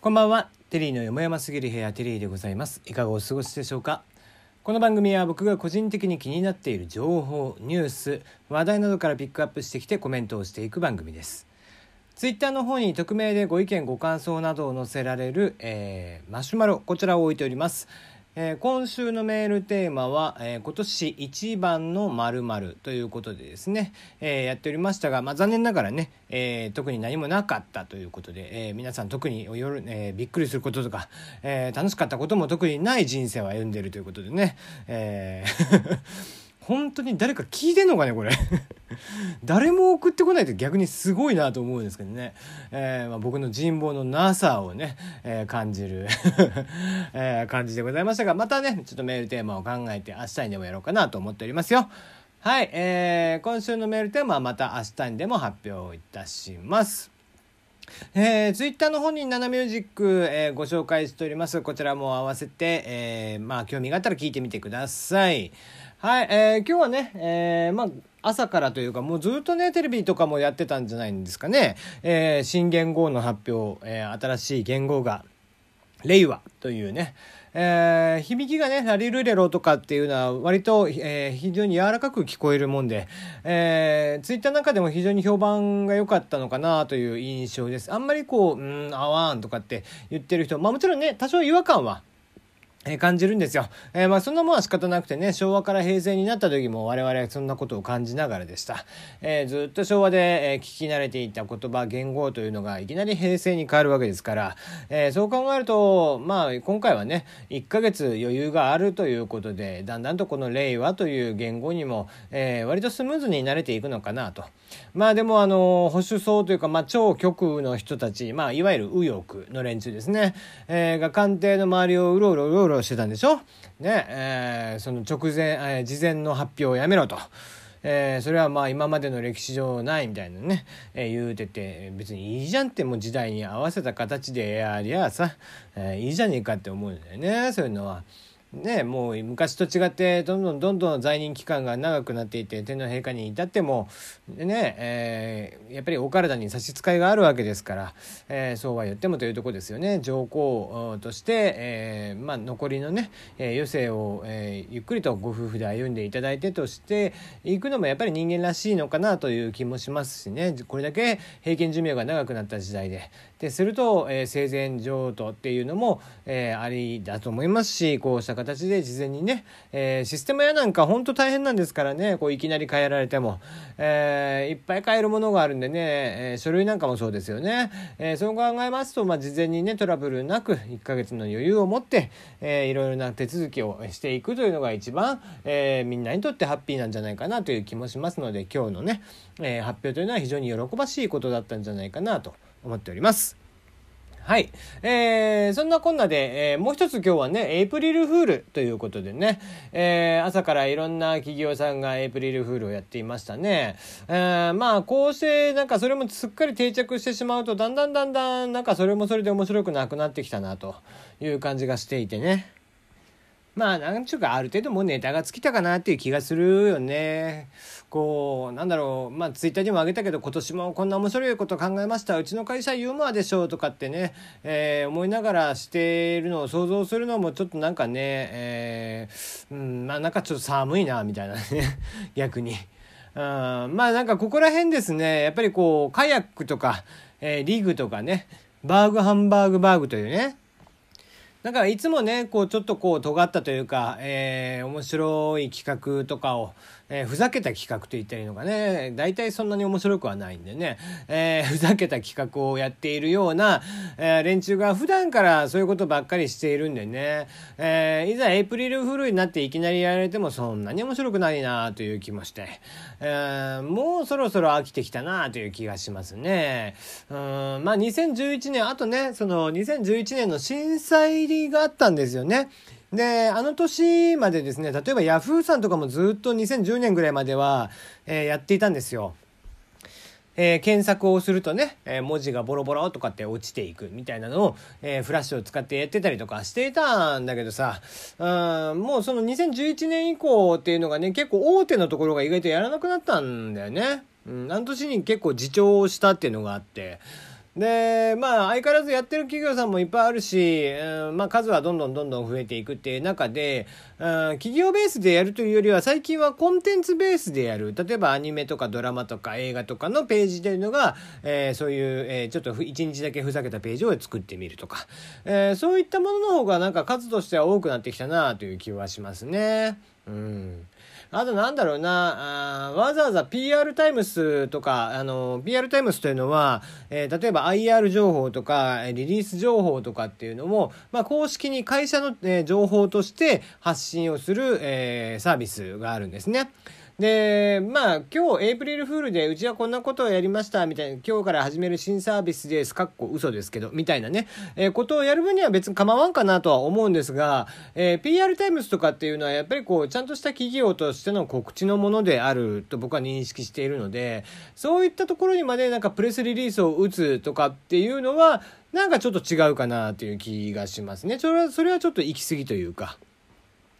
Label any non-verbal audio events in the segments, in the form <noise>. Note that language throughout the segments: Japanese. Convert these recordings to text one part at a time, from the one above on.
こんばんは。テリーのよもやますぎる部屋テリーでございます。いかがお過ごしでしょうか？この番組は僕が個人的に気になっている情報ニュース話題などからピックアップしてきてコメントをしていく番組です。ツイッターの方に匿名でご意見ご感想などを載せられる、えー、マシュマロこちらを置いております。えー、今週のメールテーマは、えー、今年一番の〇〇ということでですね、えー、やっておりましたが、まあ、残念ながらね、え特に何もなかったということで、え皆さん特に夜、えびっくりすることとか、え楽しかったことも特にない人生を歩んでいるということでね、え本当に誰か聞いてんのかねこれ。<laughs> 誰も送ってこないって逆にすごいなと思うんですけどね、えーまあ、僕の人望のなさをね、えー、感じる。<laughs> えー、感じでございましたがまたねちょっとメールテーマを考えて明日にでもやろうかなと思っておりますよ。はい、えー、今週のメールテーマはまた明日にでも発表いたします。えー、ツイッターの方にナナミュージック、えー、ご紹介しております。こちらも合わせて、えー、まあ、興味があったら聞いてみてください。はい、えー、今日はね、えー、まあ、朝からというか、もうずっとね、テレビとかもやってたんじゃないんですかね。えー、新元号の発表、えー、新しい元号が、令和というね、えー、響きがね、ラリルレロとかっていうのは割と、えー、非常に柔らかく聞こえるもんで、えー、ツイッターなんかでも非常に評判が良かったのかなという印象です。あんまりこう、うん、あわんとかって言ってる人、まあもちろんね、多少違和感はえ感じるんですよ。えー、まあそんなもんは仕方なくてね、昭和から平成になった時も我々はそんなことを感じながらでした。えー、ずっと昭和で、え、聞き慣れていた言葉、言語というのがいきなり平成に変わるわけですから、えそう考えると、まあ今回はね、1ヶ月余裕があるということで、だんだんとこの令和という言語にも、え割とスムーズに慣れていくのかなと。まあでもあの、保守層というか、まあ超極右の人たち、まあいわゆる右翼の連中ですね、えが官邸の周りをうろうろうろうろしてたんでしょ？ね、えー、その直前、えー、事前の発表をやめろと。えー、それはまあ今までの歴史上ないみたいなね、えー、言うてて別にいいじゃんってもう時代に合わせた形でやりゃあさ、えー、いいじゃねえかって思うんだよねそういうのは。ね、もう昔と違ってどんどんどんどん在任期間が長くなっていて天皇陛下に至ってもね、えー、やっぱりお体に差し支えがあるわけですから、えー、そうは言ってもというとこですよね。上皇として、えーまあ、残りのね、えー、余生を、えー、ゆっくりとご夫婦で歩んでいただいてとしていくのもやっぱり人間らしいのかなという気もしますしね。これだけ平均寿命が長くなった時代で。ですると、えー、生前譲渡っていうのも、えー、ありだと思いますしこうした形で事前にね、えー、システム屋なんか本当大変なんですからね。こういきなり変えられても、えー、いっぱい変えるものがあるんでね、えー、書類なんかもそうですよね、え、そう考えますと、まあ、事前にねトラブルなく1ヶ月の余裕を持って、えー、いろいろな手続きをしていくというのが一番、え、みんなにとってハッピーなんじゃないかなという気もしますので今日のね、え、発表というのは非常に喜ばしいことだったんじゃないかなと思っております。はい。えー、そんなこんなで、えー、もう一つ今日はね、エイプリルフールということでね、えー、朝からいろんな企業さんがエイプリルフールをやっていましたね。えー、まあ、こうして、なんかそれもすっかり定着してしまうと、だんだんだんだん、なんかそれもそれで面白くなくなってきたな、という感じがしていてね。まあ、なんちゅうか、ある程度もうネタが尽きたかなっていう気がするよね。こう、なんだろう、まあ、ツイッターにもあげたけど、今年もこんな面白いこと考えました。うちの会社ユーモアでしょうとかってね、えー、思いながらしているのを想像するのもちょっとなんかね、えー、うん、まあ、なんかちょっと寒いな、みたいなね、<laughs> 逆に。うん、まあなんかここら辺ですね、やっぱりこう、カヤックとか、えー、リグとかね、バーグハンバーグバーグというね、だからいつもね、こうちょっとこう尖ったというか、えー、面白い企画とかを、えー、ふざけた企画と言ったらいいのかね、大体そんなに面白くはないんでね、えー、ふざけた企画をやっているような、えー、連中が普段からそういうことばっかりしているんでね、え、いざエイプリルフールになっていきなりやられてもそんなに面白くないなという気もして、え、もうそろそろ飽きてきたなという気がしますね。うん、まあ2011年、あとね、その2011年の震災があったんですよね。で、あの年までですね、例えばヤフーさんとかもずっと2010年ぐらいまでは、えー、やっていたんですよ。えー、検索をするとね、えー、文字がボロボロとかって落ちていくみたいなのを、えー、フラッシュを使ってやってたりとかしていたんだけどさ、うん、もうその2011年以降っていうのがね、結構大手のところが意外とやらなくなったんだよね。うん、あの年に結構自重したっていうのがあって、でまあ相変わらずやってる企業さんもいっぱいあるし、うんまあ、数はどんどんどんどん増えていくっていう中で、うん、企業ベースでやるというよりは最近はコンテンツベースでやる例えばアニメとかドラマとか映画とかのページというのが、え、そういう、え、ちょっと1日だけふざけたページを作ってみるとか、え、そういったものの方がなんか数としては多くなってきたなという気はしますね。うんあとなんだろうな、あわざわざ PR タイムスとか、あの、PR タイムスというのは、えー、例えば IR 情報とか、リリース情報とかっていうのも、まあ、公式に会社の、えー、情報として発信をする、えー、サービスがあるんですね。で、まあ、今日、エイプリルフールで、うちはこんなことをやりました、みたいな、今日から始める新サービスです、かっこ嘘ですけど、みたいなね、えー、ことをやる分には別に構わんかなとは思うんですが、えー、PR タイムズとかっていうのは、やっぱりこう、ちゃんとした企業としての告知のものであると僕は認識しているので、そういったところにまでなんかプレスリリースを打つとかっていうのは、なんかちょっと違うかなという気がしますね。それは、それはちょっと行き過ぎというか。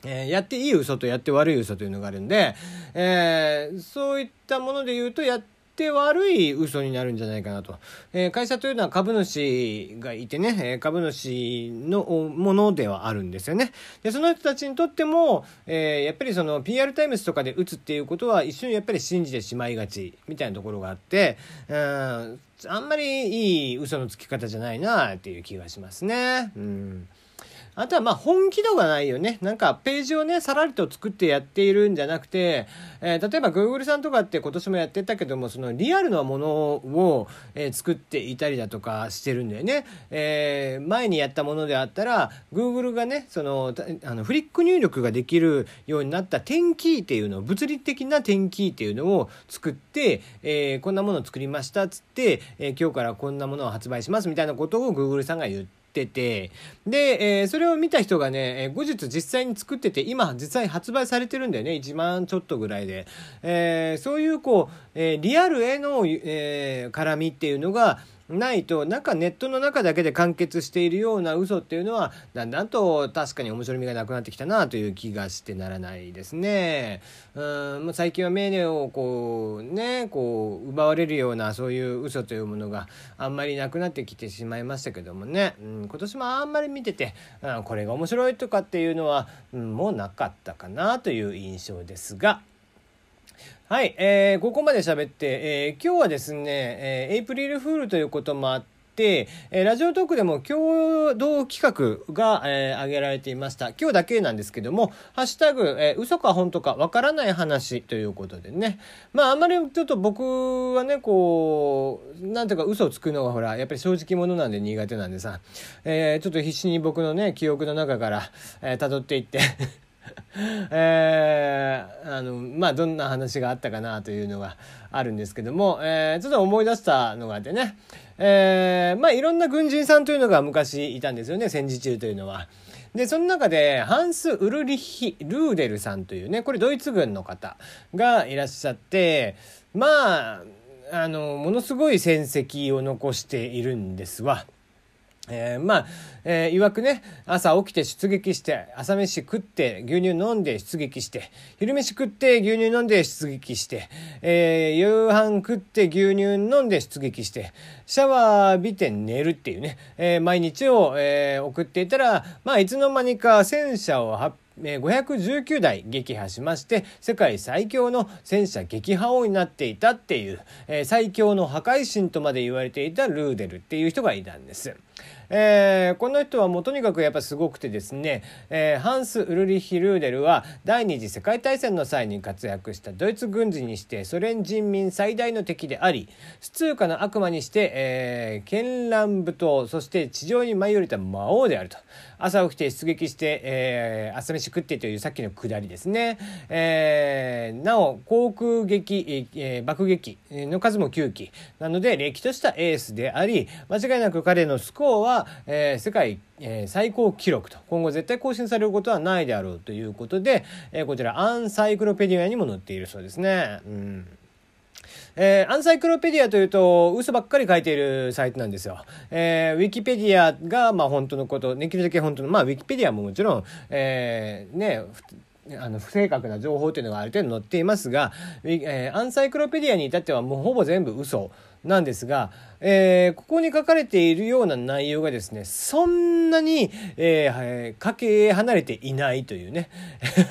えー、やっていい嘘とやって悪い嘘というのがあるんで、えー、そういったもので言うと、やって悪い嘘になるんじゃないかなと。えー、会社というのは株主がいてね、え株主のものではあるんですよね。で、その人たちにとっても、えやっぱりその PR タイムズとかで打つっていうことは一緒にやっぱり信じてしまいがちみたいなところがあって、うん、あんまりいい嘘のつき方じゃないなっていう気がしますね。うんあとはまあ本気度がないよね。なんかページをね、さらりと作ってやっているんじゃなくて、えー、例えば Google さんとかって今年もやってたけども、そのリアルなものを、えー、作っていたりだとかしてるんだよね。えー、前にやったものであったら、Google がね、その、あのフリック入力ができるようになった点キーっていうのを、物理的な点キーっていうのを作って、え、こんなものを作りましたっつって、え、今日からこんなものを発売しますみたいなことを Google さんが言って、ってて、で、えー、それを見た人がね、え後日実際に作ってて、今実際発売されてるんだよね。1万ちょっとぐらいで。えー、そういうこう、え、リアルへの、え絡みっていうのが、ないとなんかネットの中だけで完結しているような嘘っていうのはだんだんと確かに面白みがなくなってきたなという気がしてならないですね。うん最近は命令をこうねこう奪われるようなそういう嘘というものがあんまりなくなってきてしまいましたけどもね、うん、今年もあんまり見てて、うん、これが面白いとかっていうのは、うん、もうなかったかなという印象ですが。はい、えー、ここまで喋って、えー、今日はですね、えー、エイプリルフールということもあって、えー、ラジオトークでも共同企画が、えー、挙げられていました。今日だけなんですけども、ハッシュタグ、えー、嘘か本当かわからない話ということでね。まあ、あんまりちょっと僕はね、こう、なんていうか嘘をつくのがほら、やっぱり正直者なんで苦手なんでさ、えー、ちょっと必死に僕のね、記憶の中から、えー、辿っていって <laughs> えー、あのまあどんな話があったかなというのがあるんですけども、えー、ちょっと思い出したのがあってね、えー、まあいろんな軍人さんというのが昔いたんですよね戦時中というのは。でその中でハンス・ウルリッヒ・ルーデルさんというねこれドイツ軍の方がいらっしゃってまああのものすごい戦績を残しているんですわ。えー、まあ、えー、いわくね、朝起きて出撃して、朝飯食って、牛乳飲んで出撃して、昼飯食って牛乳飲んで出撃して、えー、夕飯食って牛乳飲んで出撃して、シャワー浴びて寝るっていうね、えー、毎日を、えー、送っていたら、まあ、いつの間にか戦車を発519台撃破しまして世界最強の戦車撃破王になっていたっていう、えー、最強の破壊神とまで言われていたルーデルっていう人がいたんです。えー、この人はもうとにかくやっぱすごくてですね、えー、ハンス・ウルリヒ・ルーデルは第二次世界大戦の際に活躍したドイツ軍人にしてソ連人民最大の敵でありス通貨の悪魔にして、えー、絢爛舞踏そして地上に舞い降りた魔王であると。朝起きて出撃して、えー、朝飯食ってというさっきのくだりですね、えー、なお航空撃、えー、爆撃の数も9機なのでれっきとしたエースであり間違いなく彼のスコアはえー、世界、えー、最高記録と今後絶対更新されることはないであろうということで、えー、こちらアンサイクロペディアにも載っているそうですね。うんえー、アンサイクロペディアというと嘘ばっかり書いているサイトなんですよ。えー、ウィキペディアがまあ本当のこと、できるだけ本当の、まあウィキペディアももちろん、えー、ね、あの不正確な情報というのがある程度載っていますが、えー、アンサイクロペディアに至ってはもうほぼ全部嘘なんですが、えー、ここに書かれているような内容がですね、そんなに、えー、かけ離れていないというね。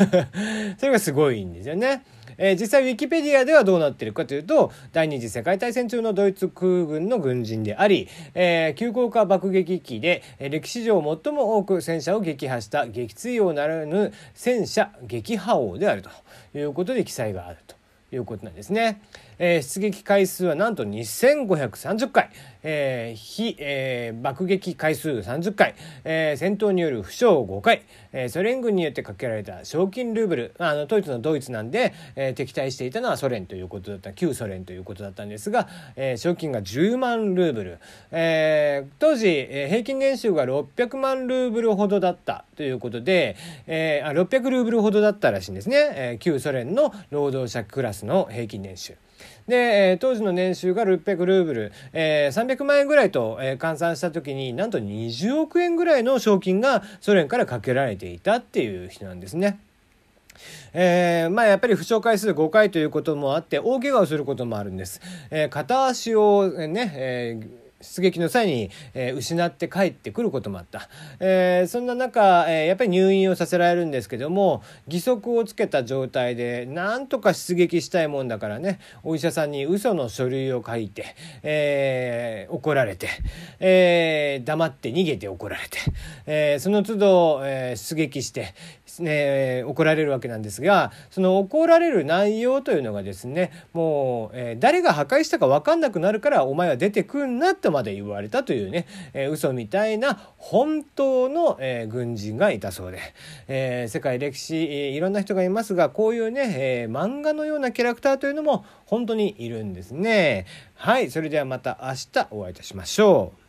<laughs> それがすごいんですよね。えー、実際ウィキペディアではどうなってるかというと第二次世界大戦中のドイツ空軍の軍人であり、えー、急降下爆撃機で、えー、歴史上最も多く戦車を撃破した撃墜王ならぬ戦車撃破王であるということで記載があるということなんですね。えー、出撃回数はなんと2530回、えー、非、えー、爆撃回数30回、えー、戦闘による負傷5回、えー、ソ連軍によってかけられた賞金ルーブル。あのドイツのドイツなんで、えー、敵対していたのはソ連ということだった。旧ソ連ということだったんですが、えー、賞金が10万ルーブル、えー、当時、えー、平均年収が600万ルーブルほどだったということで、えー、あ600ルーブルほどだったらしいんですね、えー、旧ソ連の労働者クラスの平均年収。で、えー、当時の年収が600ルーブル、えー、300万円ぐらいと、えー、換算した時になんと20億円ぐらいの賞金がソ連からかけられていたっていう人なんですね。えー、まあやっぱり負傷回数5回ということもあって大怪我をすることもあるんです。えー、片足をね、えー出撃の際に、えー、失って帰ってくることもあった、えー、そんな中、えー、やっぱり入院をさせられるんですけども義足をつけた状態でなんとか出撃したいもんだからねお医者さんに嘘の書類を書いて、えー、怒られて、えー、黙って逃げて怒られて、えー、その都度、えー、出撃してね、怒られるわけなんですがその怒られる内容というのがですねもう、えー、誰が破壊したか分かんなくなるからお前は出てくんなとまで言われたというね、えー、嘘みたいな本当の、えー、軍人がいたそうで、えー、世界歴史、いろんな人がいますがこういうね、えー、漫画のようなキャラクターというのも本当にいるんですね。はいそれではまた明日お会いいたしましょう。